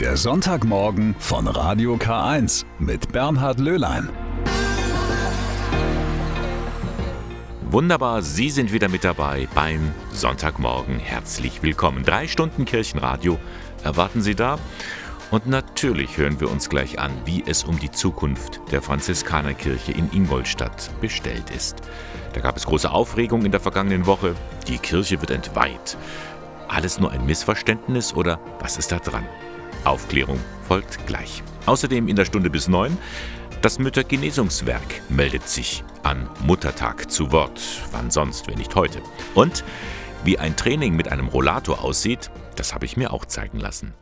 Der Sonntagmorgen von Radio K1 mit Bernhard Löhlein. Wunderbar, Sie sind wieder mit dabei beim Sonntagmorgen. Herzlich willkommen. Drei Stunden Kirchenradio erwarten Sie da. Und natürlich hören wir uns gleich an, wie es um die Zukunft der Franziskanerkirche in Ingolstadt bestellt ist. Da gab es große Aufregung in der vergangenen Woche. Die Kirche wird entweiht. Alles nur ein Missverständnis oder was ist da dran? Aufklärung folgt gleich. Außerdem in der Stunde bis neun das Müttergenesungswerk meldet sich an Muttertag zu Wort. Wann sonst, wenn nicht heute? Und wie ein Training mit einem Rollator aussieht, das habe ich mir auch zeigen lassen.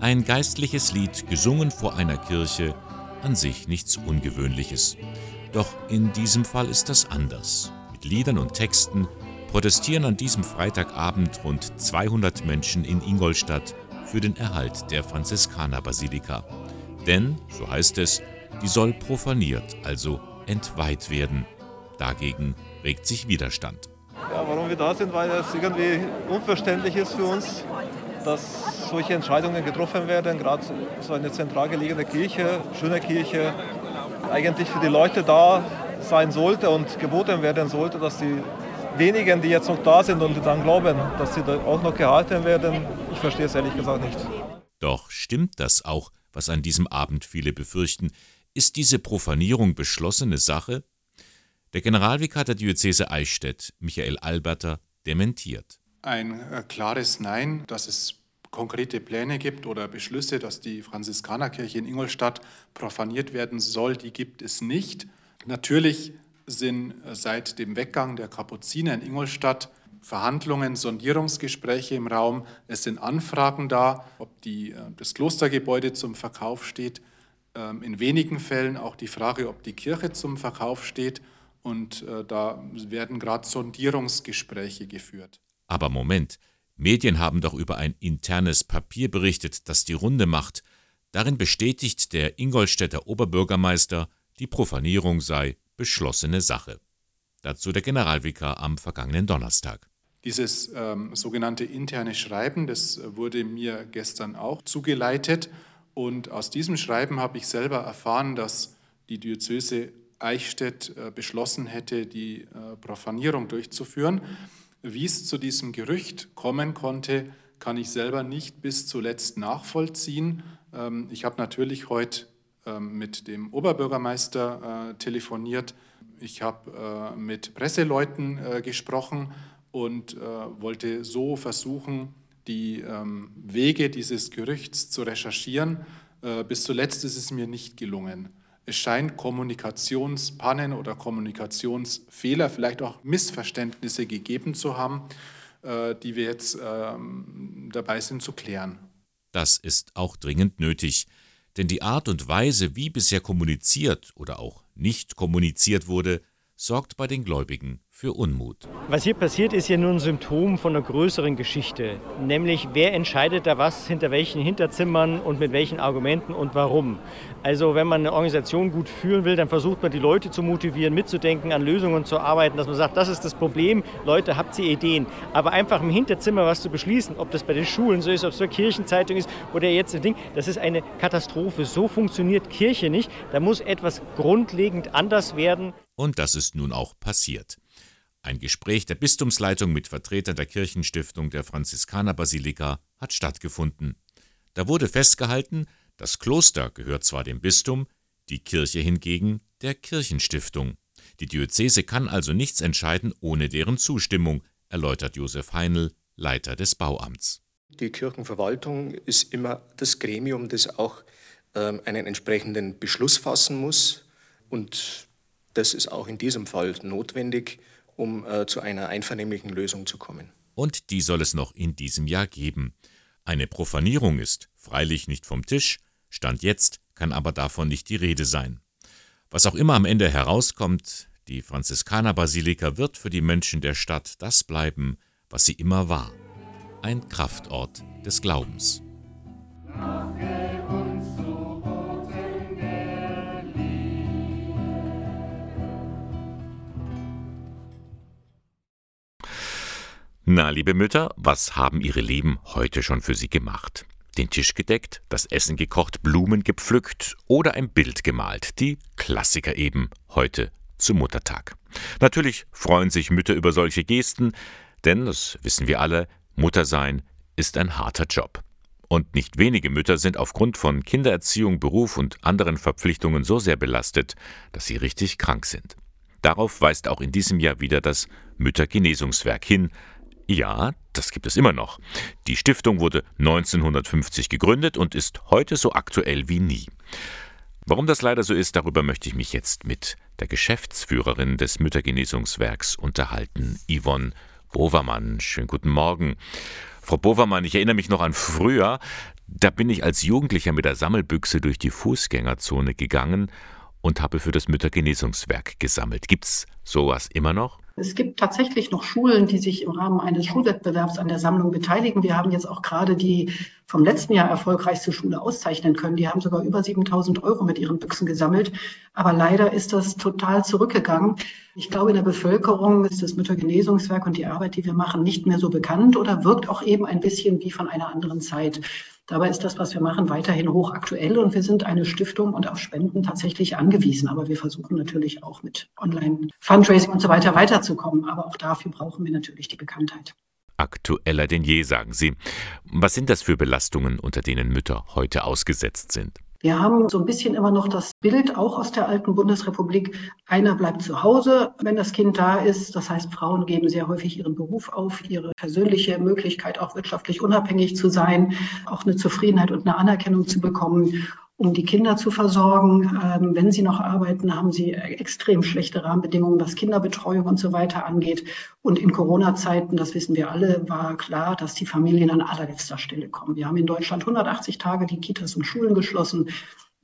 Ein geistliches Lied, gesungen vor einer Kirche, an sich nichts Ungewöhnliches. Doch in diesem Fall ist das anders. Mit Liedern und Texten protestieren an diesem Freitagabend rund 200 Menschen in Ingolstadt für den Erhalt der Franziskanerbasilika. Denn, so heißt es, die soll profaniert, also entweiht werden. Dagegen regt sich Widerstand. Ja, warum wir da sind, weil es irgendwie unverständlich ist für uns, dass solche Entscheidungen getroffen werden, gerade so eine zentral gelegene Kirche, schöne Kirche, eigentlich für die Leute da sein sollte und geboten werden sollte, dass die wenigen, die jetzt noch da sind und dann glauben, dass sie da auch noch gehalten werden, ich verstehe es ehrlich gesagt nicht. Doch stimmt das auch, was an diesem Abend viele befürchten? Ist diese Profanierung beschlossene Sache? Der Generalvikar der Diözese Eichstätt, Michael Alberter, dementiert ein äh, klares Nein, dass es konkrete Pläne gibt oder Beschlüsse, dass die Franziskanerkirche in Ingolstadt profaniert werden soll, die gibt es nicht. Natürlich sind äh, seit dem Weggang der Kapuziner in Ingolstadt Verhandlungen, Sondierungsgespräche im Raum. Es sind Anfragen da, ob die, äh, das Klostergebäude zum Verkauf steht. Ähm, in wenigen Fällen auch die Frage, ob die Kirche zum Verkauf steht. Und da werden gerade Sondierungsgespräche geführt. Aber Moment, Medien haben doch über ein internes Papier berichtet, das die Runde macht. Darin bestätigt der Ingolstädter Oberbürgermeister, die Profanierung sei beschlossene Sache. Dazu der Generalvikar am vergangenen Donnerstag. Dieses ähm, sogenannte interne Schreiben, das wurde mir gestern auch zugeleitet. Und aus diesem Schreiben habe ich selber erfahren, dass die Diözese Eichstätt äh, beschlossen hätte, die äh, Profanierung durchzuführen. Wie es zu diesem Gerücht kommen konnte, kann ich selber nicht bis zuletzt nachvollziehen. Ähm, ich habe natürlich heute ähm, mit dem Oberbürgermeister äh, telefoniert. Ich habe äh, mit Presseleuten äh, gesprochen und wollte so versuchen, die ähm, Wege dieses Gerüchts zu recherchieren. Bis zuletzt ist es mir nicht gelungen. Es scheint Kommunikationspannen oder Kommunikationsfehler, vielleicht auch Missverständnisse gegeben zu haben, äh, die wir jetzt ähm, dabei sind zu klären. Das ist auch dringend nötig, denn die Art und Weise, wie bisher kommuniziert oder auch nicht kommuniziert wurde, sorgt bei den Gläubigen für Unmut. Was hier passiert, ist ja nur ein Symptom von einer größeren Geschichte. Nämlich, wer entscheidet da was, hinter welchen Hinterzimmern und mit welchen Argumenten und warum. Also, wenn man eine Organisation gut führen will, dann versucht man, die Leute zu motivieren, mitzudenken, an Lösungen zu arbeiten, dass man sagt, das ist das Problem, Leute, habt ihr Ideen. Aber einfach im Hinterzimmer was zu beschließen, ob das bei den Schulen so ist, ob es zur Kirchenzeitung ist oder jetzt ein Ding, das ist eine Katastrophe. So funktioniert Kirche nicht. Da muss etwas grundlegend anders werden. Und das ist nun auch passiert. Ein Gespräch der Bistumsleitung mit Vertretern der Kirchenstiftung der Franziskanerbasilika hat stattgefunden. Da wurde festgehalten, das Kloster gehört zwar dem Bistum, die Kirche hingegen der Kirchenstiftung. Die Diözese kann also nichts entscheiden ohne deren Zustimmung, erläutert Josef Heinl, Leiter des Bauamts. Die Kirchenverwaltung ist immer das Gremium, das auch ähm, einen entsprechenden Beschluss fassen muss. Und das ist auch in diesem Fall notwendig um äh, zu einer einvernehmlichen Lösung zu kommen. Und die soll es noch in diesem Jahr geben. Eine Profanierung ist freilich nicht vom Tisch, Stand jetzt kann aber davon nicht die Rede sein. Was auch immer am Ende herauskommt, die Franziskanerbasilika wird für die Menschen der Stadt das bleiben, was sie immer war. Ein Kraftort des Glaubens. Danke Na, liebe Mütter, was haben Ihre Lieben heute schon für Sie gemacht? Den Tisch gedeckt, das Essen gekocht, Blumen gepflückt oder ein Bild gemalt. Die Klassiker eben heute zum Muttertag. Natürlich freuen sich Mütter über solche Gesten, denn, das wissen wir alle, Muttersein ist ein harter Job. Und nicht wenige Mütter sind aufgrund von Kindererziehung, Beruf und anderen Verpflichtungen so sehr belastet, dass sie richtig krank sind. Darauf weist auch in diesem Jahr wieder das Müttergenesungswerk hin, ja, das gibt es immer noch. Die Stiftung wurde 1950 gegründet und ist heute so aktuell wie nie. Warum das leider so ist, darüber möchte ich mich jetzt mit der Geschäftsführerin des Müttergenesungswerks unterhalten, Yvonne Bovermann. Schönen guten Morgen. Frau Bovermann, ich erinnere mich noch an früher, da bin ich als Jugendlicher mit der Sammelbüchse durch die Fußgängerzone gegangen und habe für das Müttergenesungswerk gesammelt. Gibt's sowas immer noch? Es gibt tatsächlich noch Schulen, die sich im Rahmen eines Schulwettbewerbs an der Sammlung beteiligen. Wir haben jetzt auch gerade die vom letzten Jahr erfolgreichste Schule auszeichnen können. Die haben sogar über 7000 Euro mit ihren Büchsen gesammelt. Aber leider ist das total zurückgegangen. Ich glaube, in der Bevölkerung ist das Müttergenesungswerk und die Arbeit, die wir machen, nicht mehr so bekannt oder wirkt auch eben ein bisschen wie von einer anderen Zeit. Dabei ist das, was wir machen, weiterhin hochaktuell und wir sind eine Stiftung und auf Spenden tatsächlich angewiesen. Aber wir versuchen natürlich auch mit Online-Fundraising und so weiter weiterzukommen. Aber auch dafür brauchen wir natürlich die Bekanntheit. Aktueller denn je, sagen Sie. Was sind das für Belastungen, unter denen Mütter heute ausgesetzt sind? Wir haben so ein bisschen immer noch das Bild, auch aus der alten Bundesrepublik, einer bleibt zu Hause, wenn das Kind da ist. Das heißt, Frauen geben sehr häufig ihren Beruf auf, ihre persönliche Möglichkeit, auch wirtschaftlich unabhängig zu sein, auch eine Zufriedenheit und eine Anerkennung zu bekommen um die Kinder zu versorgen. Ähm, wenn sie noch arbeiten, haben sie extrem schlechte Rahmenbedingungen, was Kinderbetreuung und so weiter angeht. Und in Corona-Zeiten, das wissen wir alle, war klar, dass die Familien an allerletzter Stelle kommen. Wir haben in Deutschland 180 Tage die Kitas und Schulen geschlossen.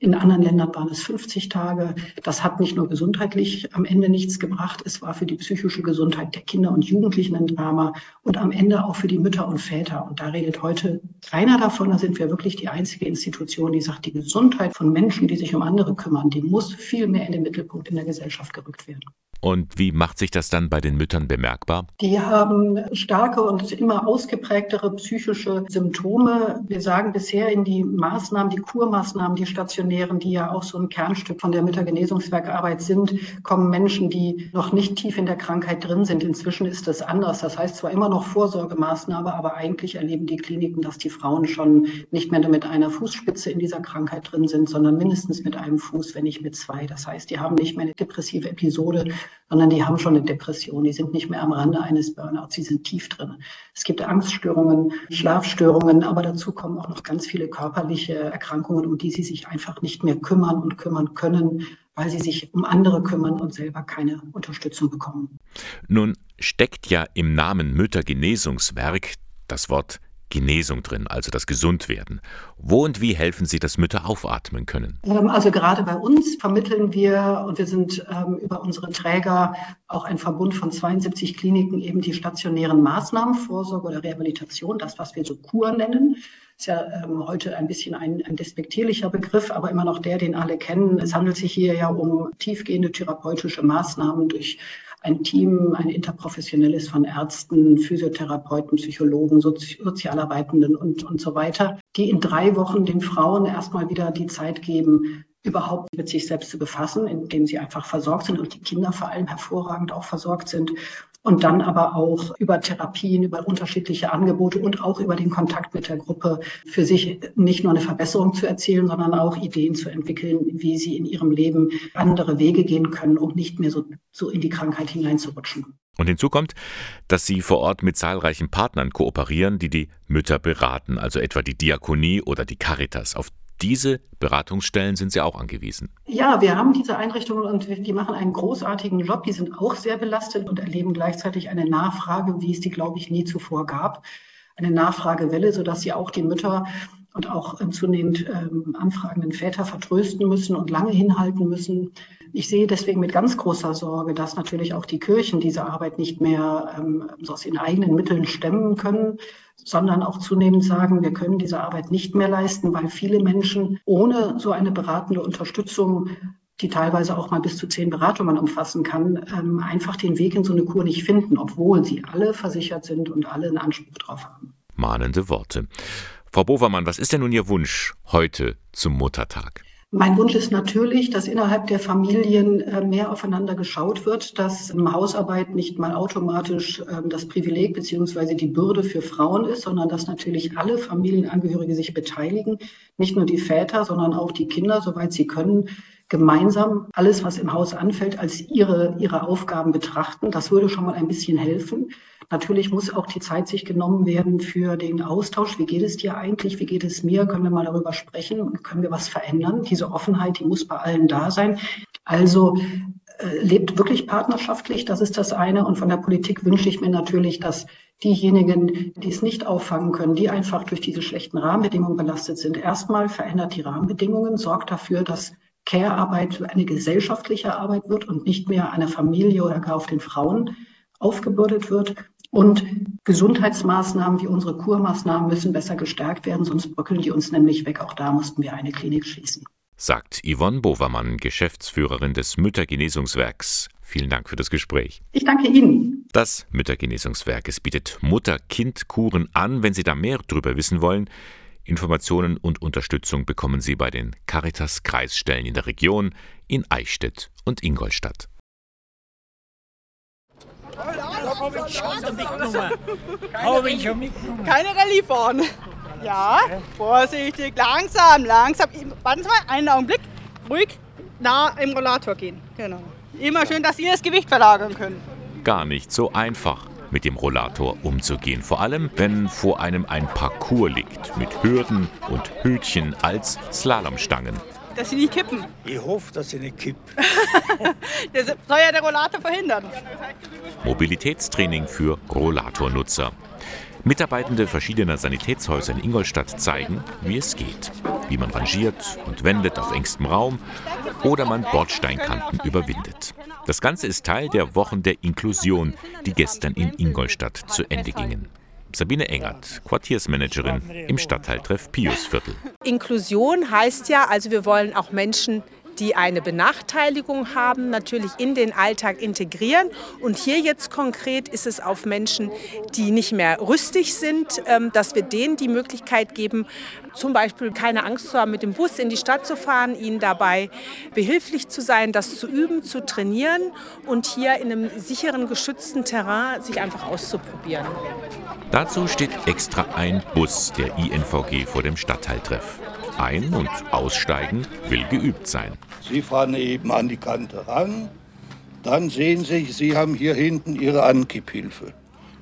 In anderen Ländern waren es 50 Tage. Das hat nicht nur gesundheitlich am Ende nichts gebracht, es war für die psychische Gesundheit der Kinder und Jugendlichen ein Drama und am Ende auch für die Mütter und Väter. Und da redet heute keiner davon. Da sind wir wirklich die einzige Institution, die sagt, die Gesundheit von Menschen, die sich um andere kümmern, die muss viel mehr in den Mittelpunkt in der Gesellschaft gerückt werden. Und wie macht sich das dann bei den Müttern bemerkbar? Die haben starke und immer ausgeprägtere psychische Symptome. Wir sagen bisher in die Maßnahmen, die Kurmaßnahmen, die stationären, die ja auch so ein Kernstück von der Müttergenesungswerkarbeit sind, kommen Menschen, die noch nicht tief in der Krankheit drin sind. Inzwischen ist das anders. Das heißt zwar immer noch Vorsorgemaßnahme, aber eigentlich erleben die Kliniken, dass die Frauen schon nicht mehr nur mit einer Fußspitze in dieser Krankheit drin sind, sondern mindestens mit einem Fuß, wenn nicht mit zwei. Das heißt, die haben nicht mehr eine depressive Episode, sondern die haben schon eine Depression. Die sind nicht mehr am Rande eines Burnouts, sie sind tief drin. Es gibt Angststörungen, Schlafstörungen, aber dazu kommen auch noch ganz viele körperliche Erkrankungen, um die sie sich einfach nicht mehr kümmern und kümmern können, weil sie sich um andere kümmern und selber keine Unterstützung bekommen. Nun steckt ja im Namen Müttergenesungswerk das Wort Genesung drin, also das Gesundwerden. Wo und wie helfen Sie, dass Mütter aufatmen können? Ähm, also gerade bei uns vermitteln wir und wir sind ähm, über unsere Träger auch ein Verbund von 72 Kliniken eben die stationären Maßnahmen, Vorsorge oder Rehabilitation, das, was wir so Kur nennen. Ist ja ähm, heute ein bisschen ein, ein despektierlicher Begriff, aber immer noch der, den alle kennen. Es handelt sich hier ja um tiefgehende therapeutische Maßnahmen durch ein Team, ein interprofessionelles von Ärzten, Physiotherapeuten, Psychologen, Sozi Sozialarbeitenden und, und so weiter, die in drei Wochen den Frauen erstmal wieder die Zeit geben, überhaupt mit sich selbst zu befassen, indem sie einfach versorgt sind und die Kinder vor allem hervorragend auch versorgt sind und dann aber auch über Therapien, über unterschiedliche Angebote und auch über den Kontakt mit der Gruppe für sich nicht nur eine Verbesserung zu erzielen, sondern auch Ideen zu entwickeln, wie sie in ihrem Leben andere Wege gehen können, um nicht mehr so, so in die Krankheit hineinzurutschen. Und hinzu kommt, dass Sie vor Ort mit zahlreichen Partnern kooperieren, die die Mütter beraten, also etwa die Diakonie oder die Caritas. Auf diese Beratungsstellen sind Sie auch angewiesen. Ja, wir haben diese Einrichtungen und die machen einen großartigen Job. Die sind auch sehr belastet und erleben gleichzeitig eine Nachfrage, wie es die, glaube ich, nie zuvor gab. Eine Nachfragewelle, sodass sie auch die Mütter und auch ähm, zunehmend ähm, anfragenden Väter vertrösten müssen und lange hinhalten müssen. Ich sehe deswegen mit ganz großer Sorge, dass natürlich auch die Kirchen diese Arbeit nicht mehr ähm, aus ihren eigenen Mitteln stemmen können, sondern auch zunehmend sagen, wir können diese Arbeit nicht mehr leisten, weil viele Menschen ohne so eine beratende Unterstützung die teilweise auch mal bis zu zehn Beratungen umfassen kann, ähm, einfach den Weg in so eine Kur nicht finden, obwohl sie alle versichert sind und alle einen Anspruch drauf haben. Mahnende Worte. Frau Bovermann, was ist denn nun Ihr Wunsch heute zum Muttertag? Mein Wunsch ist natürlich, dass innerhalb der Familien äh, mehr aufeinander geschaut wird, dass Hausarbeit nicht mal automatisch ähm, das Privileg beziehungsweise die Bürde für Frauen ist, sondern dass natürlich alle Familienangehörige sich beteiligen, nicht nur die Väter, sondern auch die Kinder, soweit sie können, gemeinsam alles, was im Haus anfällt, als ihre, ihre Aufgaben betrachten. Das würde schon mal ein bisschen helfen. Natürlich muss auch die Zeit sich genommen werden für den Austausch. Wie geht es dir eigentlich? Wie geht es mir? Können wir mal darüber sprechen können wir was verändern? Diese Offenheit, die muss bei allen da sein. Also äh, lebt wirklich partnerschaftlich, das ist das eine. Und von der Politik wünsche ich mir natürlich, dass diejenigen, die es nicht auffangen können, die einfach durch diese schlechten Rahmenbedingungen belastet sind, erstmal verändert die Rahmenbedingungen, sorgt dafür, dass Care-Arbeit eine gesellschaftliche Arbeit wird und nicht mehr einer Familie oder gar auf den Frauen aufgebürdet wird. Und Gesundheitsmaßnahmen wie unsere Kurmaßnahmen müssen besser gestärkt werden, sonst bröckeln die uns nämlich weg. Auch da mussten wir eine Klinik schließen. Sagt Yvonne Bovermann, Geschäftsführerin des Müttergenesungswerks. Vielen Dank für das Gespräch. Ich danke Ihnen. Das Müttergenesungswerk es bietet Mutter-Kind-Kuren an. Wenn Sie da mehr darüber wissen wollen, Informationen und Unterstützung bekommen Sie bei den Caritas-Kreisstellen in der Region in Eichstätt und Ingolstadt. Keine Rallye fahren. Ja, vorsichtig, langsam, langsam. Warten Sie mal, einen Augenblick. Ruhig nah im Rollator gehen. Genau. Immer schön, dass Sie das Gewicht verlagern können. Gar nicht so einfach, mit dem Rollator umzugehen. Vor allem, wenn vor einem ein Parcours liegt mit Hürden und Hütchen als Slalomstangen dass sie nicht kippen. Ich hoffe, dass sie nicht kippen. das soll ja der Rollator verhindern. Mobilitätstraining für Rollatornutzer. Mitarbeitende verschiedener Sanitätshäuser in Ingolstadt zeigen, wie es geht. Wie man rangiert und wendet auf engstem Raum oder man Bordsteinkanten überwindet. Das Ganze ist Teil der Wochen der Inklusion, die gestern in Ingolstadt zu Ende gingen. Sabine Engert, Quartiersmanagerin im Stadtteiltreff Piusviertel. Inklusion heißt ja, also wir wollen auch Menschen die eine Benachteiligung haben, natürlich in den Alltag integrieren. Und hier jetzt konkret ist es auf Menschen, die nicht mehr rüstig sind, ähm, dass wir denen die Möglichkeit geben, zum Beispiel keine Angst zu haben, mit dem Bus in die Stadt zu fahren, ihnen dabei behilflich zu sein, das zu üben, zu trainieren und hier in einem sicheren, geschützten Terrain sich einfach auszuprobieren. Dazu steht extra ein Bus der INVG vor dem Stadtteiltreff. Ein- und Aussteigen will geübt sein. Sie fahren eben an die Kante ran, dann sehen Sie, Sie haben hier hinten Ihre Ankipphilfe.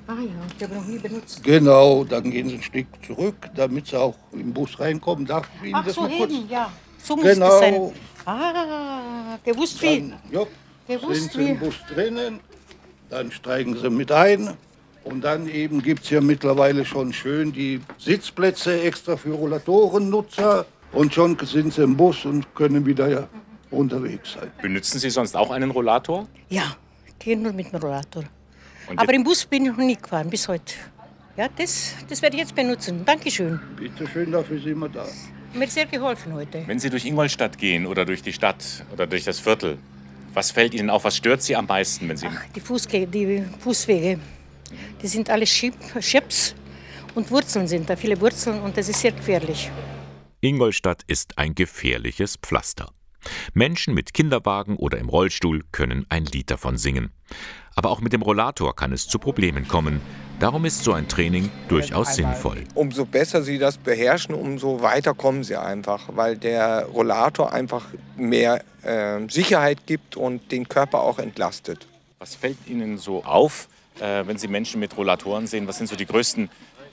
Ah ja, die habe ich noch nie benutzt. Genau, dann gehen Sie ein Stück zurück, damit Sie auch im Bus reinkommen. Darf ich Ihnen Ach, das so mal kurz? heben, ja. So muss genau. das sein. Ah, gewusst wie. Dann, ja, Gewusst sind Sie wie. im Bus drinnen, dann steigen Sie mit ein. Und dann eben gibt es ja mittlerweile schon schön die Sitzplätze extra für Rollatorennutzer. Und schon sind Sie im Bus und können wieder unterwegs sein. Benutzen Sie sonst auch einen Rollator? Ja, ich gehe nur mit dem Rollator. Und Aber im Bus bin ich noch nie gefahren, bis heute. Ja, das, das werde ich jetzt benutzen. Dankeschön. Bitte schön, dafür sind wir da. Mir hat sehr geholfen heute. Wenn Sie durch Ingolstadt gehen oder durch die Stadt oder durch das Viertel, was fällt Ihnen auf? Was stört Sie am meisten, wenn Sie. Die, Fußge die Fußwege, die sind alle Chips und Wurzeln sind da, viele Wurzeln und das ist sehr gefährlich. Ingolstadt ist ein gefährliches Pflaster. Menschen mit Kinderwagen oder im Rollstuhl können ein Lied davon singen. Aber auch mit dem Rollator kann es zu Problemen kommen. Darum ist so ein Training durchaus sinnvoll. Umso besser sie das beherrschen, umso weiter kommen sie einfach, weil der Rollator einfach mehr äh, Sicherheit gibt und den Körper auch entlastet. Was fällt Ihnen so auf, äh, wenn Sie Menschen mit Rollatoren sehen? Was sind so die größten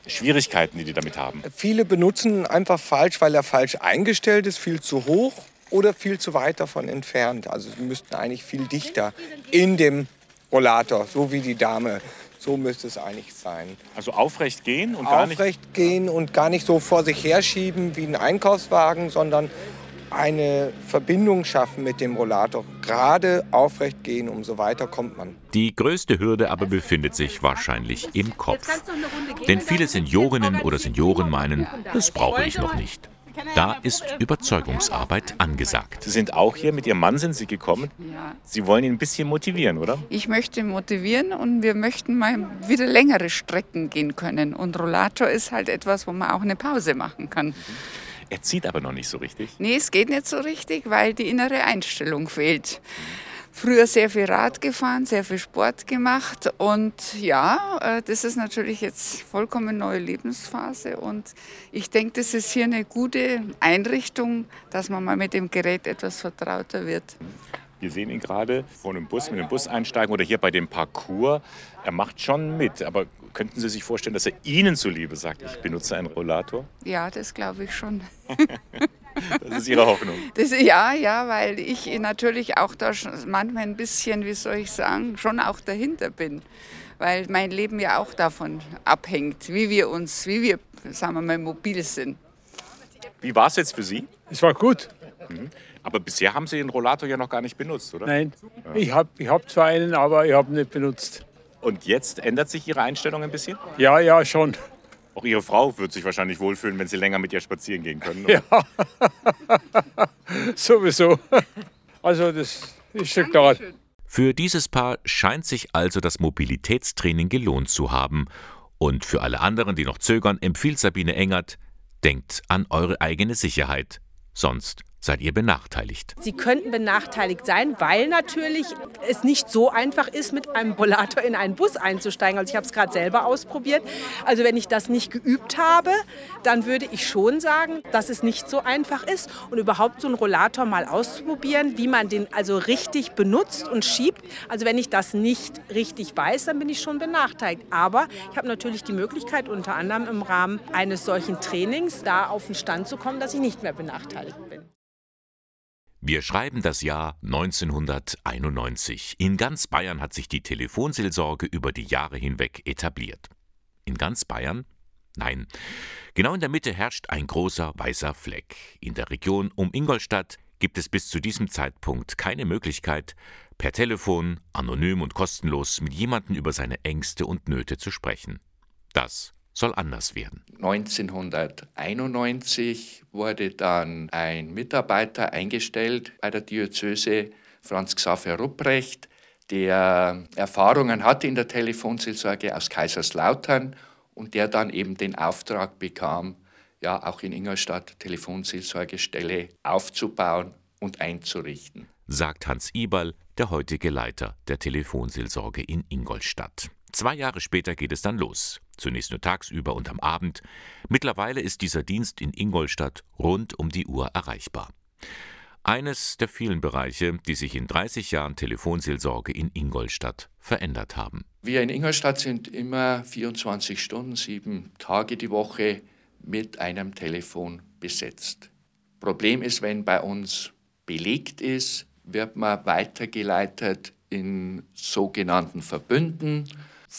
Schwierigkeiten, die die damit haben? Viele benutzen einfach falsch, weil er falsch eingestellt ist, viel zu hoch oder viel zu weit davon entfernt. Also sie müssten eigentlich viel dichter in dem Rollator, so wie die Dame. So müsste es eigentlich sein. Also aufrecht gehen und gar nicht. Aufrecht gehen und gar nicht so vor sich herschieben wie ein Einkaufswagen, sondern eine Verbindung schaffen mit dem Rollator. Gerade aufrecht gehen, umso weiter kommt man. Die größte Hürde aber befindet sich wahrscheinlich im Kopf. Denn viele Seniorinnen oder Senioren meinen, das brauche ich noch nicht. Da ist Überzeugungsarbeit angesagt. Sie sind auch hier, mit Ihrem Mann sind Sie gekommen. Sie wollen ihn ein bisschen motivieren, oder? Ich möchte motivieren und wir möchten mal wieder längere Strecken gehen können. Und Rollator ist halt etwas, wo man auch eine Pause machen kann. Er zieht aber noch nicht so richtig. Nee, es geht nicht so richtig, weil die innere Einstellung fehlt. Früher sehr viel Rad gefahren, sehr viel Sport gemacht und ja, äh, das ist natürlich jetzt vollkommen neue Lebensphase und ich denke, das ist hier eine gute Einrichtung, dass man mal mit dem Gerät etwas vertrauter wird. Wir sehen ihn gerade vor einem Bus, mit dem Bus einsteigen oder hier bei dem Parcours. Er macht schon mit, aber könnten Sie sich vorstellen, dass er Ihnen zuliebe sagt, ich benutze einen Rollator? Ja, das glaube ich schon. Das ist Ihre Hoffnung. Das, ja, ja, weil ich natürlich auch da manchmal ein bisschen, wie soll ich sagen, schon auch dahinter bin. Weil mein Leben ja auch davon abhängt, wie wir uns, wie wir, sagen wir mal, mobil sind. Wie war es jetzt für Sie? Es war gut. Mhm. Aber bisher haben Sie den Rollator ja noch gar nicht benutzt, oder? Nein, Ja. ich habe ich hab zwar einen, aber ich habe ihn nicht benutzt. Und jetzt ändert sich Ihre Einstellung ein bisschen? Ja, ja, schon. Auch Ihre Frau wird sich wahrscheinlich wohlfühlen, wenn Sie länger mit ihr spazieren gehen können. Ja, sowieso. Also das ist schon klar. Für dieses Paar scheint sich also das Mobilitätstraining gelohnt zu haben. Und für alle anderen, die noch zögern, empfiehlt Sabine Engert, denkt an eure eigene Sicherheit. Sonst seid ihr benachteiligt. Sie könnten benachteiligt sein, weil natürlich es nicht so einfach ist, mit einem Rollator in einen Bus einzusteigen. Also ich habe es gerade selber ausprobiert. Also wenn ich das nicht geübt habe, dann würde ich schon sagen, dass es nicht so einfach ist. Und überhaupt so einen Rollator mal auszuprobieren, wie man den also richtig benutzt und schiebt. Also wenn ich das nicht richtig weiß, dann bin ich schon benachteiligt. Aber ich habe natürlich die Möglichkeit, unter anderem im Rahmen eines solchen Trainings da auf den Stand zu kommen, dass ich nicht mehr benachteiligt bin. Wir schreiben das Jahr 1991. In ganz Bayern hat sich die Telefonseelsorge über die Jahre hinweg etabliert. In ganz Bayern? Nein. Genau in der Mitte herrscht ein großer weißer Fleck. In der Region um Ingolstadt gibt es bis zu diesem Zeitpunkt keine Möglichkeit, per Telefon, anonym und kostenlos mit jemandem über seine Ängste und Nöte zu sprechen. Das soll anders werden. 1991 wurde dann ein Mitarbeiter eingestellt bei der Diözese, Franz Xaver Rupprecht, der Erfahrungen hatte in der Telefonseelsorge aus Kaiserslautern und der dann eben den Auftrag bekam, ja auch in Ingolstadt Telefonseelsorgestelle aufzubauen und einzurichten. sagt Hans Iberl, der heutige Leiter der Telefonseelsorge in Ingolstadt. Zwei Jahre später geht es dann los. Zunächst nur tagsüber und am Abend. Mittlerweile ist dieser Dienst in Ingolstadt rund um die Uhr erreichbar. Eines der vielen Bereiche, die sich in 30 Jahren Telefonseelsorge in Ingolstadt verändert haben. Wir in Ingolstadt sind immer 24 Stunden, sieben Tage die Woche mit einem Telefon besetzt. Problem ist, wenn bei uns belegt ist, wird man weitergeleitet in sogenannten Verbünden.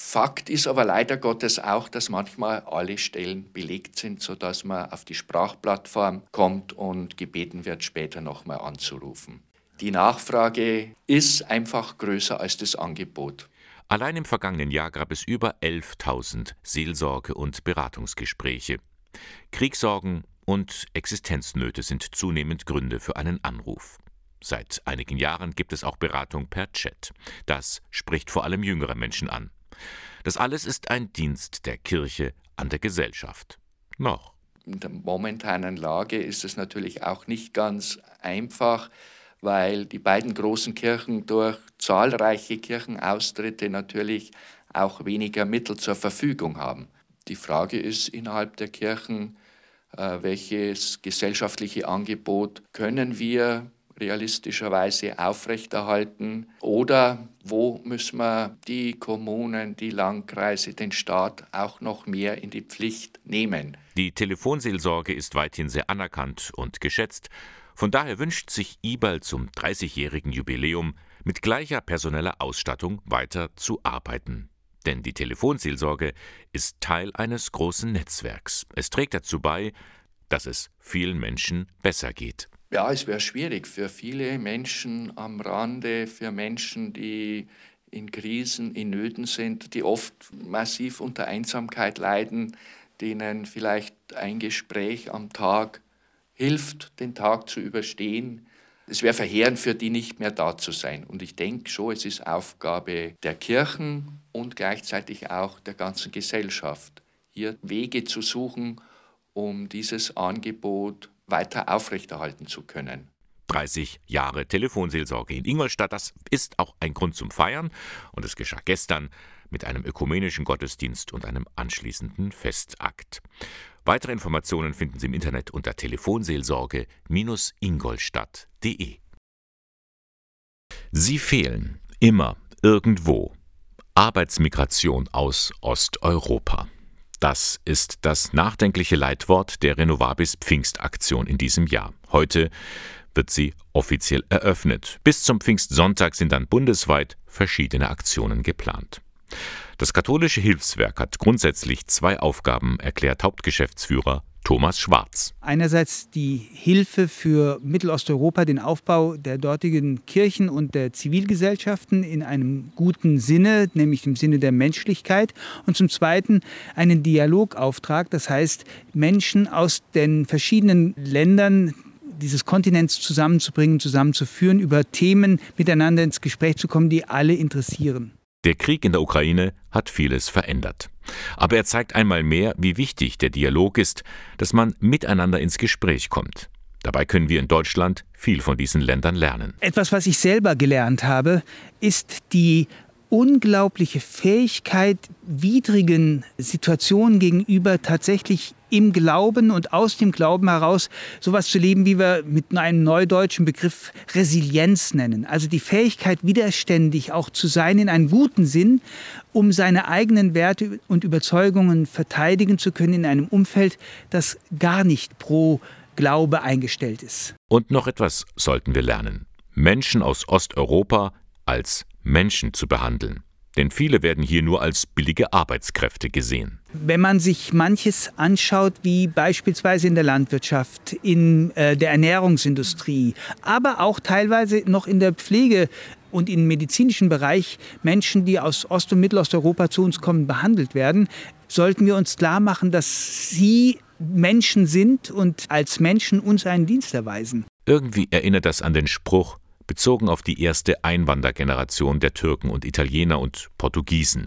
Fakt ist aber leider Gottes auch, dass manchmal alle Stellen belegt sind, sodass man auf die Sprachplattform kommt und gebeten wird, später nochmal anzurufen. Die Nachfrage ist einfach größer als das Angebot. Allein im vergangenen Jahr gab es über 11.000 Seelsorge- und Beratungsgespräche. Kriegssorgen und Existenznöte sind zunehmend Gründe für einen Anruf. Seit einigen Jahren gibt es auch Beratung per Chat. Das spricht vor allem jüngere Menschen an. Das alles ist ein Dienst der Kirche an der Gesellschaft. Noch. In der momentanen Lage ist es natürlich auch nicht ganz einfach, weil die beiden großen Kirchen durch zahlreiche Kirchenaustritte natürlich auch weniger Mittel zur Verfügung haben. Die Frage ist innerhalb der Kirchen, äh, welches gesellschaftliche Angebot können wir realistischerweise aufrechterhalten oder wo müssen wir die Kommunen, die Landkreise, den Staat auch noch mehr in die Pflicht nehmen. Die Telefonseelsorge ist weithin sehr anerkannt und geschätzt. Von daher wünscht sich IBAL zum 30-jährigen Jubiläum mit gleicher personeller Ausstattung weiter zu arbeiten. Denn die Telefonseelsorge ist Teil eines großen Netzwerks. Es trägt dazu bei, dass es vielen Menschen besser geht. Ja, es wäre schwierig für viele Menschen am Rande, für Menschen, die in Krisen, in Nöten sind, die oft massiv unter Einsamkeit leiden, denen vielleicht ein Gespräch am Tag hilft, den Tag zu überstehen. Es wäre verheerend für die nicht mehr da zu sein. Und ich denke schon, es ist Aufgabe der Kirchen und gleichzeitig auch der ganzen Gesellschaft, hier Wege zu suchen, um dieses Angebot weiter aufrechterhalten zu können. 30 Jahre Telefonseelsorge in Ingolstadt. Das ist auch ein Grund zum Feiern. Und es geschah gestern mit einem ökumenischen Gottesdienst und einem anschließenden Festakt. Weitere Informationen finden Sie im Internet unter telefonseelsorge-ingolstadt.de. Sie fehlen immer irgendwo. Arbeitsmigration aus Osteuropa. Das ist das nachdenkliche Leitwort der Renovabis Pfingstaktion in diesem Jahr. Heute wird sie offiziell eröffnet. Bis zum Pfingstsonntag sind dann bundesweit verschiedene Aktionen geplant. Das katholische Hilfswerk hat grundsätzlich zwei Aufgaben, erklärt Hauptgeschäftsführer Thomas Schwarz. Einerseits die Hilfe für Mittelosteuropa, den Aufbau der dortigen Kirchen und der Zivilgesellschaften in einem guten Sinne, nämlich im Sinne der Menschlichkeit. Und zum Zweiten einen Dialogauftrag, das heißt Menschen aus den verschiedenen Ländern dieses Kontinents zusammenzubringen, zusammenzuführen, über Themen miteinander ins Gespräch zu kommen, die alle interessieren. Der Krieg in der Ukraine hat vieles verändert. Aber er zeigt einmal mehr, wie wichtig der Dialog ist, dass man miteinander ins Gespräch kommt. Dabei können wir in Deutschland viel von diesen Ländern lernen. Etwas, was ich selber gelernt habe, ist die unglaubliche Fähigkeit, widrigen Situationen gegenüber tatsächlich im Glauben und aus dem Glauben heraus sowas zu leben, wie wir mit einem neudeutschen Begriff Resilienz nennen. Also die Fähigkeit, widerständig auch zu sein in einem guten Sinn, um seine eigenen Werte und Überzeugungen verteidigen zu können in einem Umfeld, das gar nicht pro Glaube eingestellt ist. Und noch etwas sollten wir lernen. Menschen aus Osteuropa als Menschen zu behandeln. Denn viele werden hier nur als billige Arbeitskräfte gesehen. Wenn man sich manches anschaut, wie beispielsweise in der Landwirtschaft, in äh, der Ernährungsindustrie, aber auch teilweise noch in der Pflege und im medizinischen Bereich Menschen, die aus Ost- und Mittelosteuropa zu uns kommen, behandelt werden, sollten wir uns klar machen, dass sie Menschen sind und als Menschen uns einen Dienst erweisen. Irgendwie erinnert das an den Spruch, bezogen auf die erste Einwandergeneration der Türken und Italiener und Portugiesen.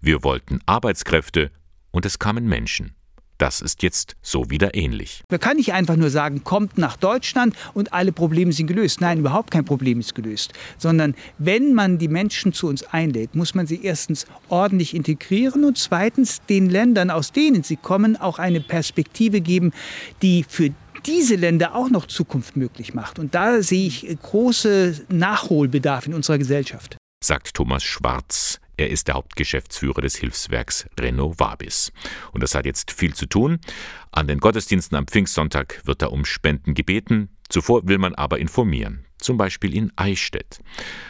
Wir wollten Arbeitskräfte und es kamen Menschen. Das ist jetzt so wieder ähnlich. Man kann nicht einfach nur sagen, kommt nach Deutschland und alle Probleme sind gelöst. Nein, überhaupt kein Problem ist gelöst. Sondern wenn man die Menschen zu uns einlädt, muss man sie erstens ordentlich integrieren und zweitens den Ländern, aus denen sie kommen, auch eine Perspektive geben, die für diese Länder auch noch Zukunft möglich macht. Und da sehe ich große Nachholbedarf in unserer Gesellschaft. Sagt Thomas Schwarz. Er ist der Hauptgeschäftsführer des Hilfswerks Renovabis. Und das hat jetzt viel zu tun. An den Gottesdiensten am Pfingstsonntag wird da um Spenden gebeten. Zuvor will man aber informieren. Zum Beispiel in Eichstätt.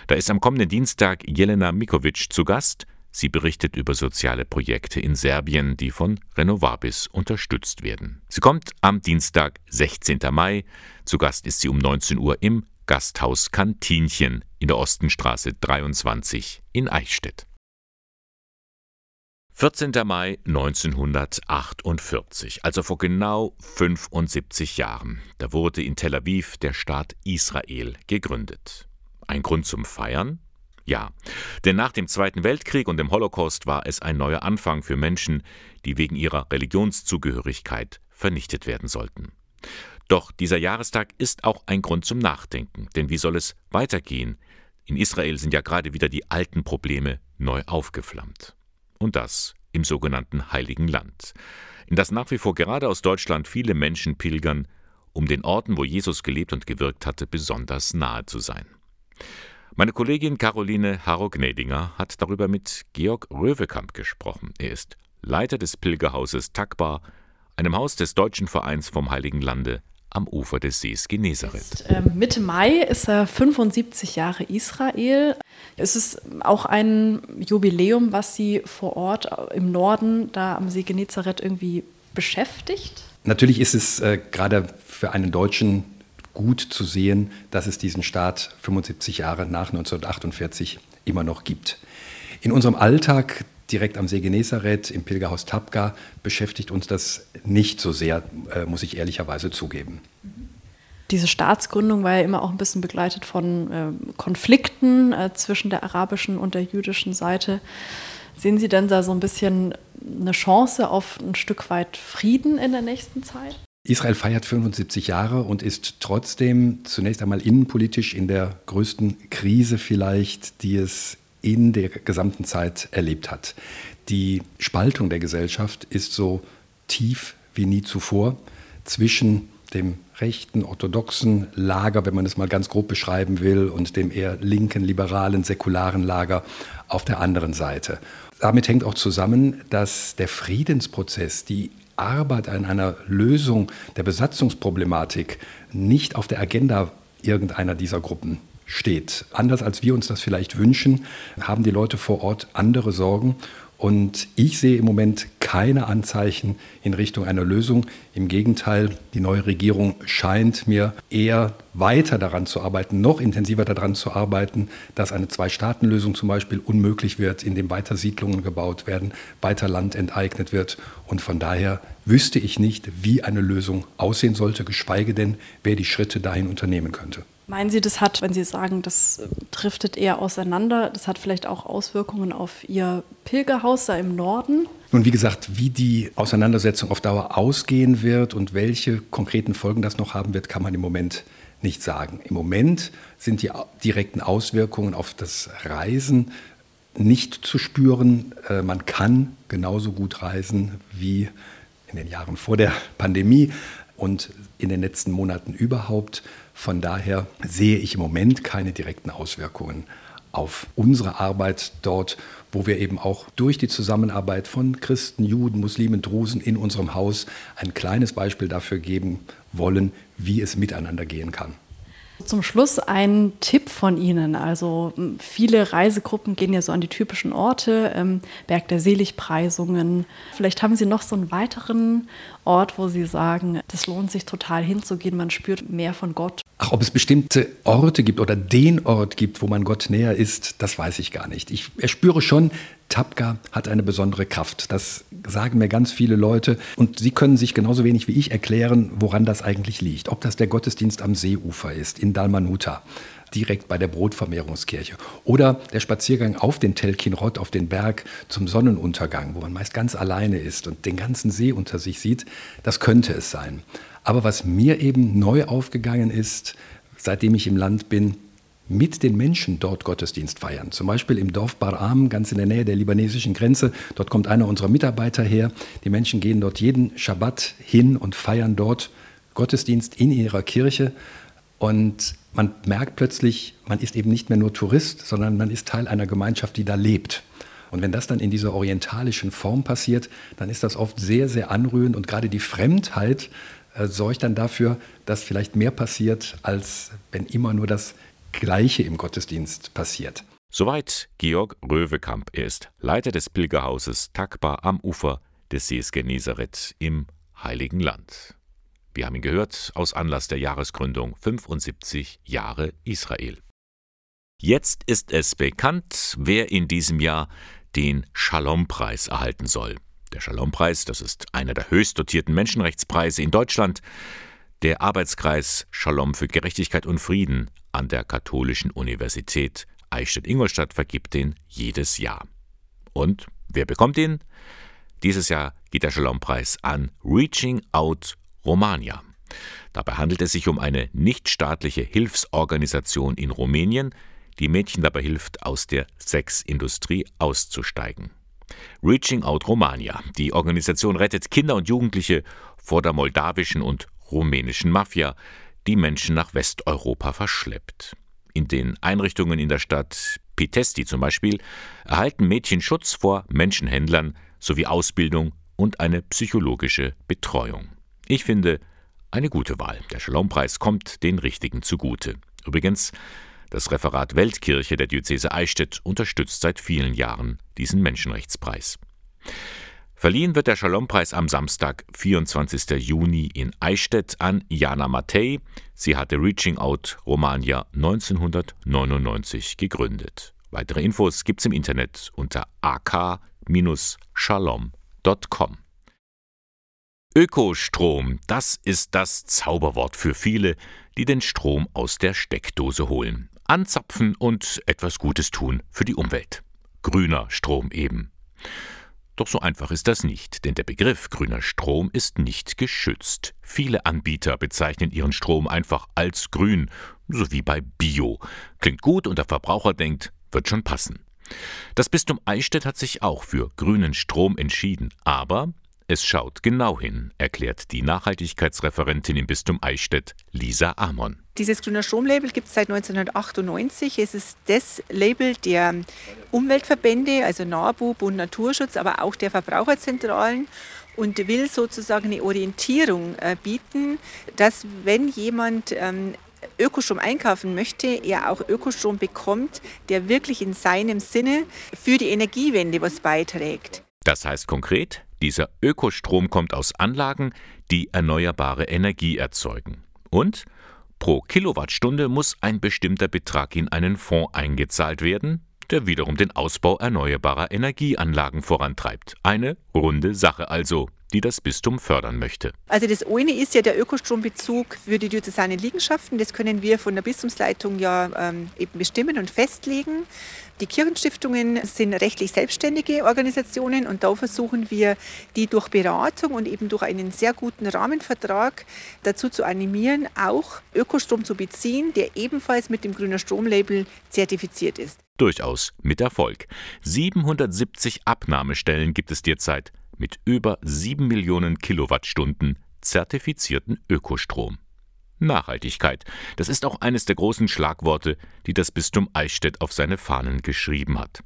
Da ist am kommenden Dienstag Jelena Mikovic zu Gast. Sie berichtet über soziale Projekte in Serbien, die von Renovabis unterstützt werden. Sie kommt am Dienstag, 16. Mai. Zu Gast ist sie um 19 Uhr im Gasthaus Kantinchen in der Ostenstraße 23 in Eichstätt. 14. Mai 1948, also vor genau 75 Jahren. Da wurde in Tel Aviv der Staat Israel gegründet. Ein Grund zum Feiern? Ja, denn nach dem Zweiten Weltkrieg und dem Holocaust war es ein neuer Anfang für Menschen, die wegen ihrer Religionszugehörigkeit vernichtet werden sollten. Doch dieser Jahrestag ist auch ein Grund zum Nachdenken, denn wie soll es weitergehen? In Israel sind ja gerade wieder die alten Probleme neu aufgeflammt. Und das im sogenannten Heiligen Land, in das nach wie vor gerade aus Deutschland viele Menschen pilgern, um den Orten, wo Jesus gelebt und gewirkt hatte, besonders nahe zu sein. Meine Kollegin Caroline Harro-Gnedinger hat darüber mit Georg Röwekamp gesprochen. Er ist Leiter des Pilgerhauses Takbar, einem Haus des Deutschen Vereins vom Heiligen Lande am Ufer des Sees Genezareth. Ähm, Mitte Mai ist er 75 Jahre Israel. Es ist auch ein Jubiläum, was Sie vor Ort im Norden, da am See Genezareth, irgendwie beschäftigt. Natürlich ist es äh, gerade für einen Deutschen gut zu sehen, dass es diesen Staat 75 Jahre nach 1948 immer noch gibt. In unserem Alltag direkt am See Genezareth im Pilgerhaus Tapga beschäftigt uns das nicht so sehr, äh, muss ich ehrlicherweise zugeben. Diese Staatsgründung war ja immer auch ein bisschen begleitet von äh, Konflikten äh, zwischen der arabischen und der jüdischen Seite. Sehen Sie denn da so ein bisschen eine Chance auf ein Stück weit Frieden in der nächsten Zeit? Israel feiert 75 Jahre und ist trotzdem zunächst einmal innenpolitisch in der größten Krise vielleicht, die es in der gesamten Zeit erlebt hat. Die Spaltung der Gesellschaft ist so tief wie nie zuvor zwischen dem rechten, orthodoxen Lager, wenn man es mal ganz grob beschreiben will, und dem eher linken, liberalen, säkularen Lager auf der anderen Seite. Damit hängt auch zusammen, dass der Friedensprozess, die Arbeit an einer Lösung der Besatzungsproblematik nicht auf der Agenda irgendeiner dieser Gruppen steht. Anders als wir uns das vielleicht wünschen, haben die Leute vor Ort andere Sorgen und ich sehe im Moment keine Anzeichen in Richtung einer Lösung. Im Gegenteil, die neue Regierung scheint mir eher weiter daran zu arbeiten, noch intensiver daran zu arbeiten, dass eine Zwei-Staaten-Lösung zum Beispiel unmöglich wird, indem weiter Siedlungen gebaut werden, weiter Land enteignet wird. Und von daher wüsste ich nicht, wie eine Lösung aussehen sollte, geschweige denn, wer die Schritte dahin unternehmen könnte. Meinen Sie, das hat, wenn Sie sagen, das äh, driftet eher auseinander, das hat vielleicht auch Auswirkungen auf Ihr Pilgerhaus da im Norden? Nun, wie gesagt, wie die Auseinandersetzung auf Dauer ausgehen wird und welche konkreten Folgen das noch haben wird, kann man im Moment nicht sagen. Im Moment sind die direkten Auswirkungen auf das Reisen nicht zu spüren. Äh, man kann genauso gut reisen wie in den Jahren vor der Pandemie und in den letzten Monaten überhaupt. Von daher sehe ich im Moment keine direkten Auswirkungen auf unsere Arbeit dort, wo wir eben auch durch die Zusammenarbeit von Christen, Juden, Muslimen, Drusen in unserem Haus ein kleines Beispiel dafür geben wollen, wie es miteinander gehen kann. Zum Schluss ein Tipp von Ihnen. Also viele Reisegruppen gehen ja so an die typischen Orte, ähm, Berg der Seligpreisungen. Vielleicht haben Sie noch so einen weiteren Ort, wo Sie sagen, das lohnt sich total hinzugehen, man spürt mehr von Gott. Ach, ob es bestimmte Orte gibt oder den Ort gibt, wo man Gott näher ist, das weiß ich gar nicht. Ich erspüre schon, Tapka hat eine besondere Kraft. Das sagen mir ganz viele Leute. Und sie können sich genauso wenig wie ich erklären, woran das eigentlich liegt. Ob das der Gottesdienst am Seeufer ist, in Dalmanuta, direkt bei der Brotvermehrungskirche. Oder der Spaziergang auf den Tel Kinrot, auf den Berg zum Sonnenuntergang, wo man meist ganz alleine ist und den ganzen See unter sich sieht. Das könnte es sein. Aber was mir eben neu aufgegangen ist, seitdem ich im Land bin, mit den Menschen dort Gottesdienst feiern. Zum Beispiel im Dorf Bar-Am, ganz in der Nähe der libanesischen Grenze. Dort kommt einer unserer Mitarbeiter her. Die Menschen gehen dort jeden Schabbat hin und feiern dort Gottesdienst in ihrer Kirche. Und man merkt plötzlich, man ist eben nicht mehr nur Tourist, sondern man ist Teil einer Gemeinschaft, die da lebt. Und wenn das dann in dieser orientalischen Form passiert, dann ist das oft sehr, sehr anrührend und gerade die Fremdheit sorgt dann dafür, dass vielleicht mehr passiert, als wenn immer nur das Gleiche im Gottesdienst passiert. Soweit Georg Röwekamp. Er ist Leiter des Pilgerhauses Takba am Ufer des Sees Genezareth im Heiligen Land. Wir haben ihn gehört aus Anlass der Jahresgründung 75 Jahre Israel. Jetzt ist es bekannt, wer in diesem Jahr den Shalom-Preis erhalten soll. Der Shalom-Preis, das ist einer der höchst dotierten Menschenrechtspreise in Deutschland. Der Arbeitskreis Shalom für Gerechtigkeit und Frieden an der Katholischen Universität Eichstätt-Ingolstadt vergibt den jedes Jahr. Und wer bekommt ihn? Dieses Jahr geht der Shalom-Preis an Reaching Out Romania. Dabei handelt es sich um eine nichtstaatliche Hilfsorganisation in Rumänien, die Mädchen dabei hilft, aus der Sexindustrie auszusteigen. Reaching Out Romania. Die Organisation rettet Kinder und Jugendliche vor der moldawischen und rumänischen Mafia, die Menschen nach Westeuropa verschleppt. In den Einrichtungen in der Stadt Pitesti zum Beispiel erhalten Mädchen Schutz vor Menschenhändlern sowie Ausbildung und eine psychologische Betreuung. Ich finde, eine gute Wahl. Der Shalom-Preis kommt den Richtigen zugute. Übrigens, das Referat Weltkirche der Diözese Eichstätt unterstützt seit vielen Jahren diesen Menschenrechtspreis. Verliehen wird der Shalom-Preis am Samstag, 24. Juni in Eichstätt an Jana Matei. Sie hatte Reaching Out Romania 1999 gegründet. Weitere Infos gibt's im Internet unter ak-romania.org. shalom.com. Ökostrom, das ist das Zauberwort für viele, die den Strom aus der Steckdose holen. Anzapfen und etwas Gutes tun für die Umwelt. Grüner Strom eben. Doch so einfach ist das nicht, denn der Begriff grüner Strom ist nicht geschützt. Viele Anbieter bezeichnen ihren Strom einfach als grün, so wie bei Bio. Klingt gut und der Verbraucher denkt, wird schon passen. Das Bistum Eichstätt hat sich auch für grünen Strom entschieden, aber es schaut genau hin, erklärt die Nachhaltigkeitsreferentin im Bistum Eichstätt, Lisa Amon. Dieses Grüner Stromlabel gibt es seit 1998. Es ist das Label der Umweltverbände, also NABU, Bund Naturschutz, aber auch der Verbraucherzentralen und will sozusagen eine Orientierung äh, bieten, dass wenn jemand ähm, Ökostrom einkaufen möchte, er auch Ökostrom bekommt, der wirklich in seinem Sinne für die Energiewende was beiträgt. Das heißt konkret, dieser Ökostrom kommt aus Anlagen, die erneuerbare Energie erzeugen. Und pro Kilowattstunde muss ein bestimmter Betrag in einen Fonds eingezahlt werden, der wiederum den Ausbau erneuerbarer Energieanlagen vorantreibt. Eine runde Sache also die das Bistum fördern möchte. Also das eine ist ja der Ökostrombezug für die diözesanen Liegenschaften. Das können wir von der Bistumsleitung ja ähm, eben bestimmen und festlegen. Die Kirchenstiftungen sind rechtlich selbstständige Organisationen und da versuchen wir, die durch Beratung und eben durch einen sehr guten Rahmenvertrag dazu zu animieren, auch Ökostrom zu beziehen, der ebenfalls mit dem Grüner Stromlabel zertifiziert ist. Durchaus mit Erfolg. 770 Abnahmestellen gibt es derzeit mit über 7 Millionen Kilowattstunden zertifizierten Ökostrom. Nachhaltigkeit, das ist auch eines der großen Schlagworte, die das Bistum Eichstätt auf seine Fahnen geschrieben hat.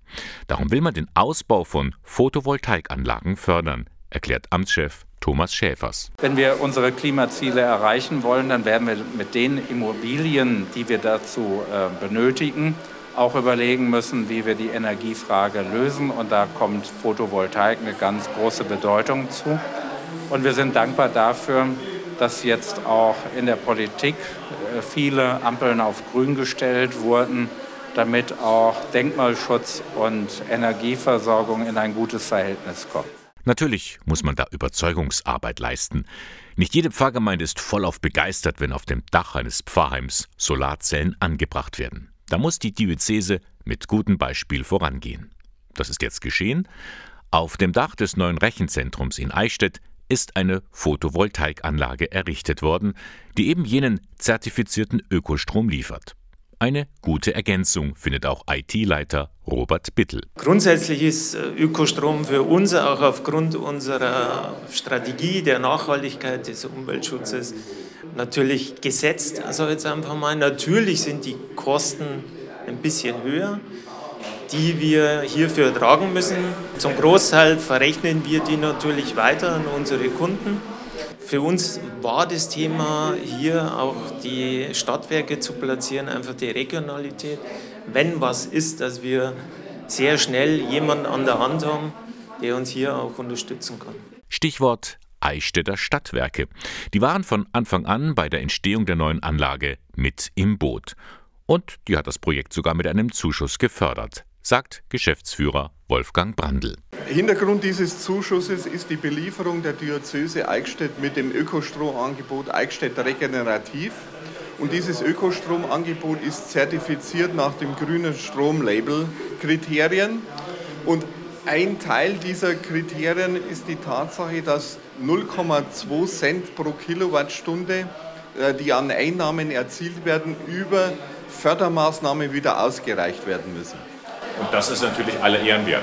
Darum will man den Ausbau von Photovoltaikanlagen fördern, erklärt Amtschef Thomas Schäfers. Wenn wir unsere Klimaziele erreichen wollen, dann werden wir mit den Immobilien, die wir dazu äh, benötigen, auch überlegen müssen, wie wir die Energiefrage lösen. Und da kommt Photovoltaik eine ganz große Bedeutung zu. Und wir sind dankbar dafür, dass jetzt auch in der Politik äh, viele Ampeln auf grün gestellt wurden, damit auch Denkmalschutz und Energieversorgung in ein gutes Verhältnis kommen. Natürlich muss man da Überzeugungsarbeit leisten. Nicht jede Pfarrgemeinde ist vollauf begeistert, wenn auf dem Dach eines Pfarrheims Solarzellen angebracht werden. Da muss die Diözese mit gutem Beispiel vorangehen. Das ist jetzt geschehen. Auf dem Dach des neuen Rechenzentrums in Eichstätt ist eine Photovoltaikanlage errichtet worden, die eben jenen zertifizierten Ökostrom liefert. Eine gute Ergänzung findet auch IT-Leiter Robert Bittel. Grundsätzlich ist äh, Ökostrom für uns auch aufgrund unserer Strategie der Nachhaltigkeit des Umweltschutzes natürlich gesetzt. Also jetzt einfach mal, natürlich sind die Kosten ein bisschen höher, die wir hierfür tragen müssen. Zum Großteil verrechnen wir die natürlich weiter an unsere Kunden. Für uns war das Thema hier auch die Stadtwerke zu platzieren, einfach die Regionalität. Wenn was ist, dass wir sehr schnell jemanden an der Hand haben, der uns hier auch unterstützen kann. Stichwort Eichstätter Stadtwerke. Die waren von Anfang an bei der Entstehung der neuen Anlage mit im Boot. Und die hat das Projekt sogar mit einem Zuschuss gefördert, sagt Geschäftsführer Wolfgang Brandl. Hintergrund dieses Zuschusses ist die Belieferung der Diözese Eichstätt mit dem Ökostromangebot Eichstätt Regenerativ. Und dieses Ökostromangebot ist zertifiziert nach dem grünen Stromlabel-Kriterien. Und ein Teil dieser Kriterien ist die Tatsache, dass 0,2 Cent pro Kilowattstunde, äh, die an Einnahmen erzielt werden, über Fördermaßnahmen wieder ausgereicht werden müssen. Und das ist natürlich alle Ehren wert.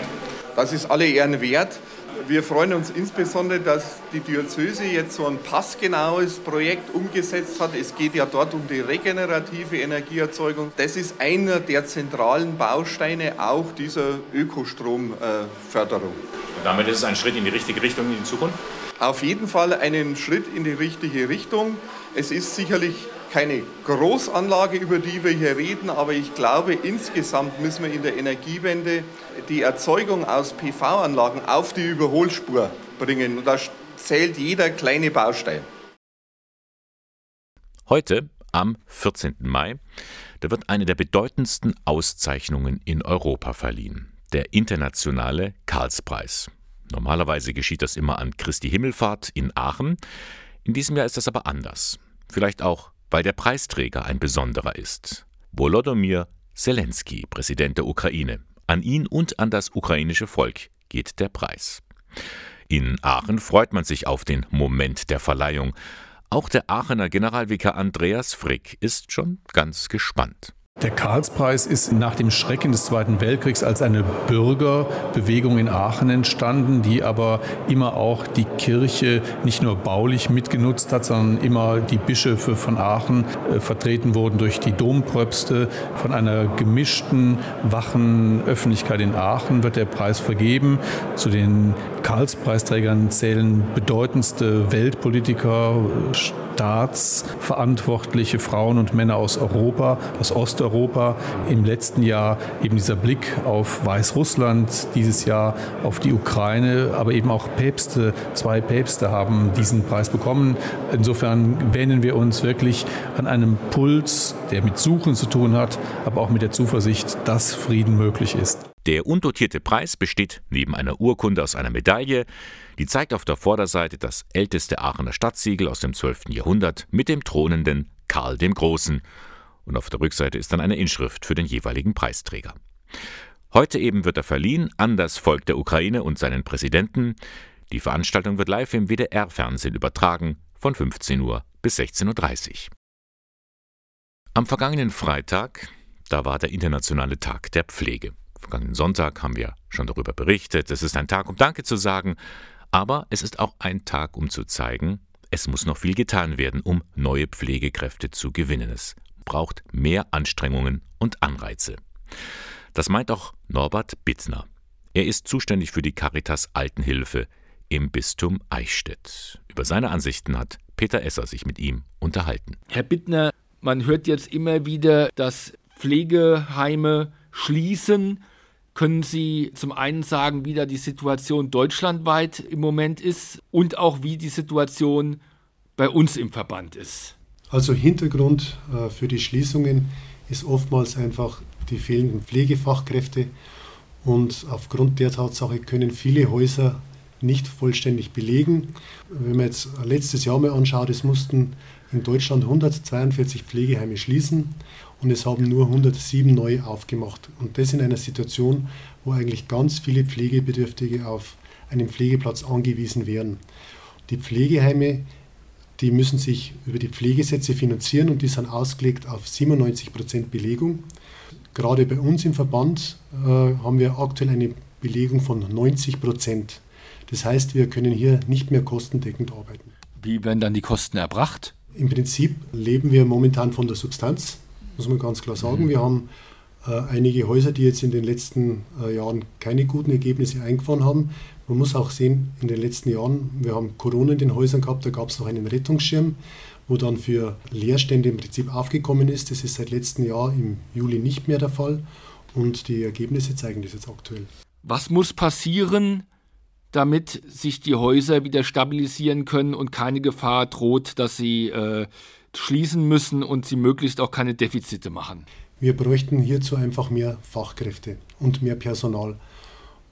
Das ist alle Ehren wert. Wir freuen uns insbesondere, dass die Diözese jetzt so ein passgenaues Projekt umgesetzt hat. Es geht ja dort um die regenerative Energieerzeugung. Das ist einer der zentralen Bausteine auch dieser Ökostromförderung. Und damit ist es ein Schritt in die richtige Richtung in die Zukunft? Auf jeden Fall einen Schritt in die richtige Richtung. Es ist sicherlich keine Großanlage, über die wir hier reden, aber ich glaube, insgesamt müssen wir in der Energiewende die Erzeugung aus PV-Anlagen auf die Überholspur bringen. Und da zählt jeder kleine Baustein. Heute, am 14. Mai, da wird eine der bedeutendsten Auszeichnungen in Europa verliehen. der internationale Karlspreis. Normalerweise geschieht das immer an Christi Himmelfahrt in Aachen. In diesem Jahr ist das aber anders. Vielleicht auch, weil der Preisträger ein besonderer ist. Volodymyr Zelensky, Präsident der Ukraine. An ihn und an das ukrainische Volk geht der Preis. In Aachen freut man sich auf den Moment der Verleihung. Auch der Aachener Generalvikar Andreas Frick ist schon ganz gespannt. Der Karlspreis ist nach dem Schrecken des Zweiten Weltkriegs als eine Bürgerbewegung in Aachen entstanden, die aber immer auch die Kirche nicht nur baulich mitgenutzt hat, sondern immer die Bischöfe von Aachen äh, vertreten wurden durch die Dompröpste. Von einer gemischten, wachen Öffentlichkeit in Aachen wird der Preis vergeben. Zu den Karlspreisträgern zählen bedeutendste Weltpolitiker, staatsverantwortliche Frauen und Männer aus Europa, aus Osteuropa. Im letzten Jahr eben dieser Blick auf Weißrussland, dieses Jahr auf die Ukraine, aber eben auch Päpste, zwei Päpste haben diesen Preis bekommen. Insofern wenden wir uns wirklich an einem Puls, der mit Suchen zu tun hat, aber auch mit der Zuversicht, dass Frieden möglich ist. Der undotierte Preis besteht neben einer Urkunde aus einer Medaille, die zeigt auf der Vorderseite das älteste Aachener Stadtsiegel aus dem 12. Jahrhundert mit dem thronenden Karl dem Großen. Und auf der Rückseite ist dann eine Inschrift für den jeweiligen Preisträger. Heute eben wird er verliehen an das Volk der Ukraine und seinen Präsidenten. Die Veranstaltung wird live im WDR-Fernsehen übertragen von 15 Uhr bis 16.30 Uhr. Am vergangenen Freitag, da war der Internationale Tag der Pflege. Vergangenen Sonntag haben wir schon darüber berichtet. Es ist ein Tag, um Danke zu sagen, aber es ist auch ein Tag, um zu zeigen, es muss noch viel getan werden, um neue Pflegekräfte zu gewinnen. Es braucht mehr Anstrengungen und Anreize. Das meint auch Norbert Bittner. Er ist zuständig für die Caritas Altenhilfe im Bistum Eichstätt. Über seine Ansichten hat Peter Esser sich mit ihm unterhalten. Herr Bittner, man hört jetzt immer wieder, dass Pflegeheime schließen. Können Sie zum einen sagen, wie da die Situation deutschlandweit im Moment ist und auch wie die Situation bei uns im Verband ist? Also Hintergrund äh, für die Schließungen ist oftmals einfach die fehlenden Pflegefachkräfte und aufgrund der Tatsache können viele Häuser nicht vollständig belegen. Wenn man jetzt letztes Jahr mal anschaut, es mussten in Deutschland 142 Pflegeheime schließen und es haben nur 107 neu aufgemacht. Und das in einer Situation, wo eigentlich ganz viele Pflegebedürftige auf einen Pflegeplatz angewiesen wären. Die Pflegeheime, die müssen sich über die Pflegesätze finanzieren und die sind ausgelegt auf 97 Prozent Belegung. Gerade bei uns im Verband äh, haben wir aktuell eine Belegung von 90 Prozent. Das heißt, wir können hier nicht mehr kostendeckend arbeiten. Wie werden dann die Kosten erbracht? Im Prinzip leben wir momentan von der Substanz muss man ganz klar sagen. Wir haben äh, einige Häuser, die jetzt in den letzten äh, Jahren keine guten Ergebnisse eingefahren haben. Man muss auch sehen, in den letzten Jahren, wir haben Corona in den Häusern gehabt, da gab es noch einen Rettungsschirm, wo dann für Leerstände im Prinzip aufgekommen ist. Das ist seit letztem Jahr im Juli nicht mehr der Fall und die Ergebnisse zeigen das jetzt aktuell. Was muss passieren, damit sich die Häuser wieder stabilisieren können und keine Gefahr droht, dass sie äh, schließen müssen und sie möglichst auch keine Defizite machen. Wir bräuchten hierzu einfach mehr Fachkräfte und mehr Personal.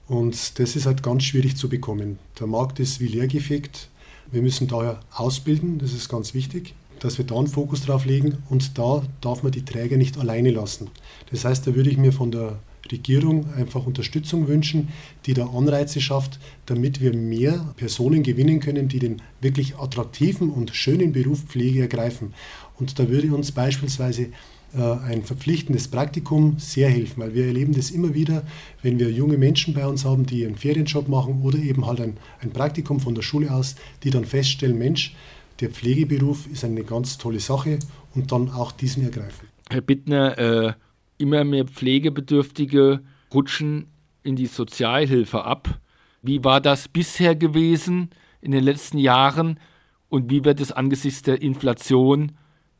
Und das ist halt ganz schwierig zu bekommen. Der Markt ist wie leergefegt. Wir müssen daher ausbilden, das ist ganz wichtig, dass wir da einen Fokus drauf legen und da darf man die Träger nicht alleine lassen. Das heißt, da würde ich mir von der Regierung einfach Unterstützung wünschen, die da Anreize schafft, damit wir mehr Personen gewinnen können, die den wirklich attraktiven und schönen Beruf Pflege ergreifen. Und da würde uns beispielsweise äh, ein verpflichtendes Praktikum sehr helfen, weil wir erleben das immer wieder, wenn wir junge Menschen bei uns haben, die einen Ferienjob machen oder eben halt ein, ein Praktikum von der Schule aus, die dann feststellen, Mensch, der Pflegeberuf ist eine ganz tolle Sache und dann auch diesen ergreifen. Herr Bittner, äh immer mehr Pflegebedürftige rutschen in die Sozialhilfe ab. Wie war das bisher gewesen in den letzten Jahren und wie wird es angesichts der Inflation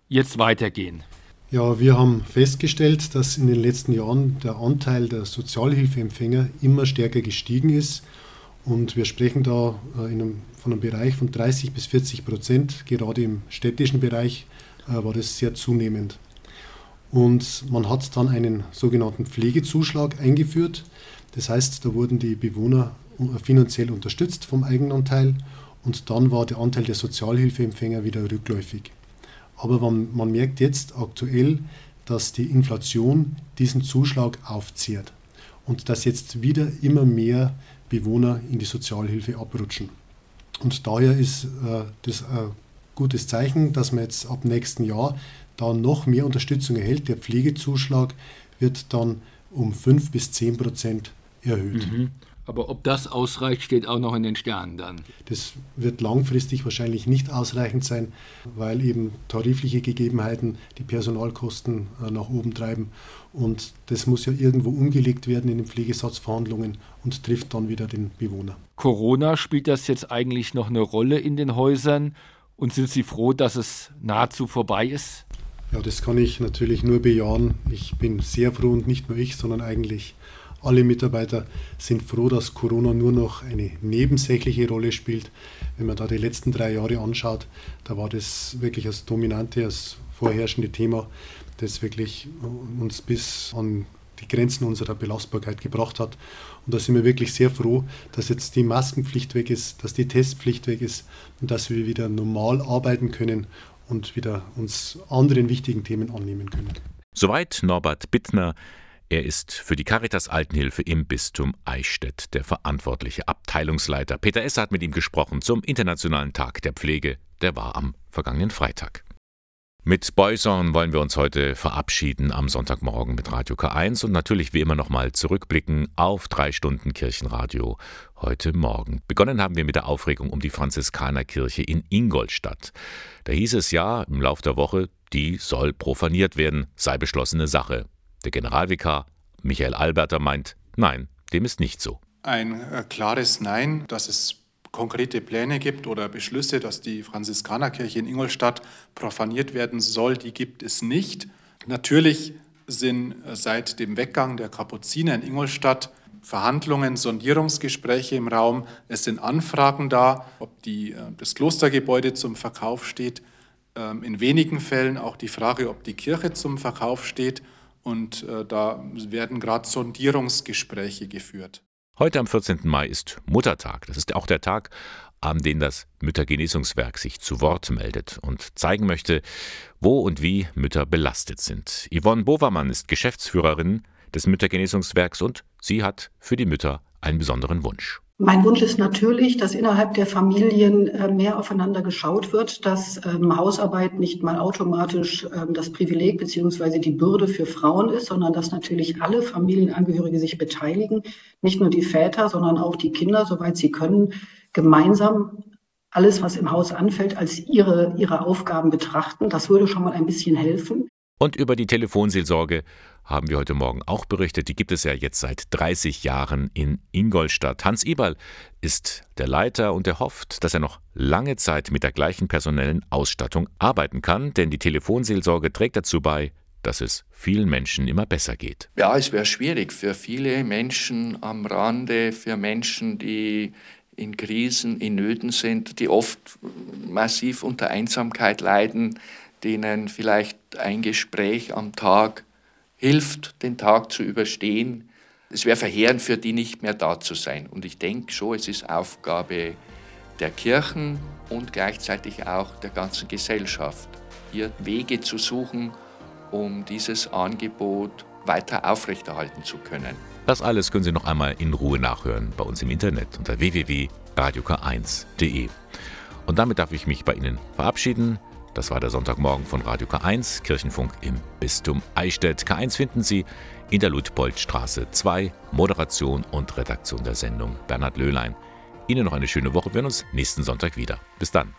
jetzt weitergehen? Ja, wir haben festgestellt, dass in den letzten Jahren der Anteil der Sozialhilfeempfänger immer stärker gestiegen ist. Und wir sprechen da äh, einem, von einem Bereich von 30 bis 40 Prozent. Gerade im städtischen Bereich äh, war das sehr zunehmend. Und man hat dann einen sogenannten Pflegezuschlag eingeführt. Das heißt, da wurden die Bewohner finanziell unterstützt vom Eigenanteil und dann war der Anteil der Sozialhilfeempfänger wieder rückläufig. Aber man, man merkt jetzt aktuell, dass die Inflation diesen Zuschlag aufzehrt und dass jetzt wieder immer mehr Bewohner in die Sozialhilfe abrutschen. Und daher ist äh, das ein gutes Zeichen, dass man jetzt ab nächsten Jahr da noch mehr Unterstützung erhält. Der Pflegezuschlag wird dann um 5 bis 10 Prozent erhöht. Mhm. Aber ob das ausreicht, steht auch noch in den Sternen dann. Das wird langfristig wahrscheinlich nicht ausreichend sein, weil eben tarifliche Gegebenheiten die Personalkosten äh, nach oben treiben. Und das muss ja irgendwo umgelegt werden in den Pflegesatzverhandlungen und trifft dann wieder den Bewohner. Corona spielt das jetzt eigentlich noch eine Rolle in den Häusern? Und sind Sie froh, dass es nahezu vorbei ist? Ja, das kann ich natürlich nur bejahen. Ich bin sehr froh und nicht nur ich, sondern eigentlich alle Mitarbeiter sind froh, dass Corona nur noch eine nebensächliche Rolle spielt. Wenn man da die letzten drei Jahre anschaut, da war das wirklich das dominante, das vorherrschende Thema, das wirklich uns bis an die Grenzen unserer Belastbarkeit gebracht hat. Und da sind wir wirklich sehr froh, dass jetzt die Maskenpflicht weg ist, dass die Testpflicht weg ist und dass wir wieder normal arbeiten können und wieder uns anderen wichtigen Themen annehmen können. Soweit Norbert Bittner. Er ist für die Caritas Altenhilfe im Bistum Eichstätt der verantwortliche Abteilungsleiter. Peter Esser hat mit ihm gesprochen zum Internationalen Tag der Pflege. Der war am vergangenen Freitag. Mit Boyson wollen wir uns heute verabschieden am Sonntagmorgen mit Radio K1 und natürlich wie immer nochmal zurückblicken auf drei Stunden Kirchenradio heute Morgen. Begonnen haben wir mit der Aufregung um die Franziskanerkirche in Ingolstadt. Da hieß es ja im Lauf der Woche, die soll profaniert werden, sei beschlossene Sache. Der Generalvikar Michael Alberter meint, nein, dem ist nicht so. Ein äh, klares Nein, dass es konkrete Pläne gibt oder Beschlüsse, dass die Franziskanerkirche in Ingolstadt profaniert werden soll, die gibt es nicht. Natürlich sind äh, seit dem Weggang der Kapuziner in Ingolstadt Verhandlungen, Sondierungsgespräche im Raum. Es sind Anfragen da, ob die, äh, das Klostergebäude zum Verkauf steht. Ähm, in wenigen Fällen auch die Frage, ob die Kirche zum Verkauf steht. Und äh, da werden gerade Sondierungsgespräche geführt. Heute am 14. Mai ist Muttertag. Das ist auch der Tag, an dem das Müttergenesungswerk sich zu Wort meldet und zeigen möchte, wo und wie Mütter belastet sind. Yvonne Bovermann ist Geschäftsführerin des Müttergenesungswerks und sie hat für die Mütter einen besonderen Wunsch. Mein Wunsch ist natürlich, dass innerhalb der Familien äh, mehr aufeinander geschaut wird, dass ähm, Hausarbeit nicht mal automatisch ähm, das Privileg beziehungsweise die Bürde für Frauen ist, sondern dass natürlich alle Familienangehörige sich beteiligen, nicht nur die Väter, sondern auch die Kinder, soweit sie können, gemeinsam alles, was im Haus anfällt, als ihre, ihre Aufgaben betrachten. Das würde schon mal ein bisschen helfen. Und über die Telefonseelsorge haben wir heute Morgen auch berichtet. Die gibt es ja jetzt seit 30 Jahren in Ingolstadt. Hans Eberl ist der Leiter und er hofft, dass er noch lange Zeit mit der gleichen personellen Ausstattung arbeiten kann, denn die Telefonseelsorge trägt dazu bei, dass es vielen Menschen immer besser geht. Ja, es wäre schwierig für viele Menschen am Rande, für Menschen, die in Krisen, in Nöten sind, die oft massiv unter Einsamkeit leiden, denen vielleicht ein Gespräch am Tag hilft, den Tag zu überstehen. Es wäre verheerend für die nicht mehr da zu sein. Und ich denke schon, es ist Aufgabe der Kirchen und gleichzeitig auch der ganzen Gesellschaft, hier Wege zu suchen, um dieses Angebot weiter aufrechterhalten zu können. Das alles können Sie noch einmal in Ruhe nachhören bei uns im Internet unter www.radiok1.de. Und damit darf ich mich bei Ihnen verabschieden. Das war der Sonntagmorgen von Radio K1, Kirchenfunk im Bistum Eichstätt. K1 finden Sie in der Ludpoldstraße 2, Moderation und Redaktion der Sendung Bernhard Löhlein. Ihnen noch eine schöne Woche. Wir hören uns nächsten Sonntag wieder. Bis dann.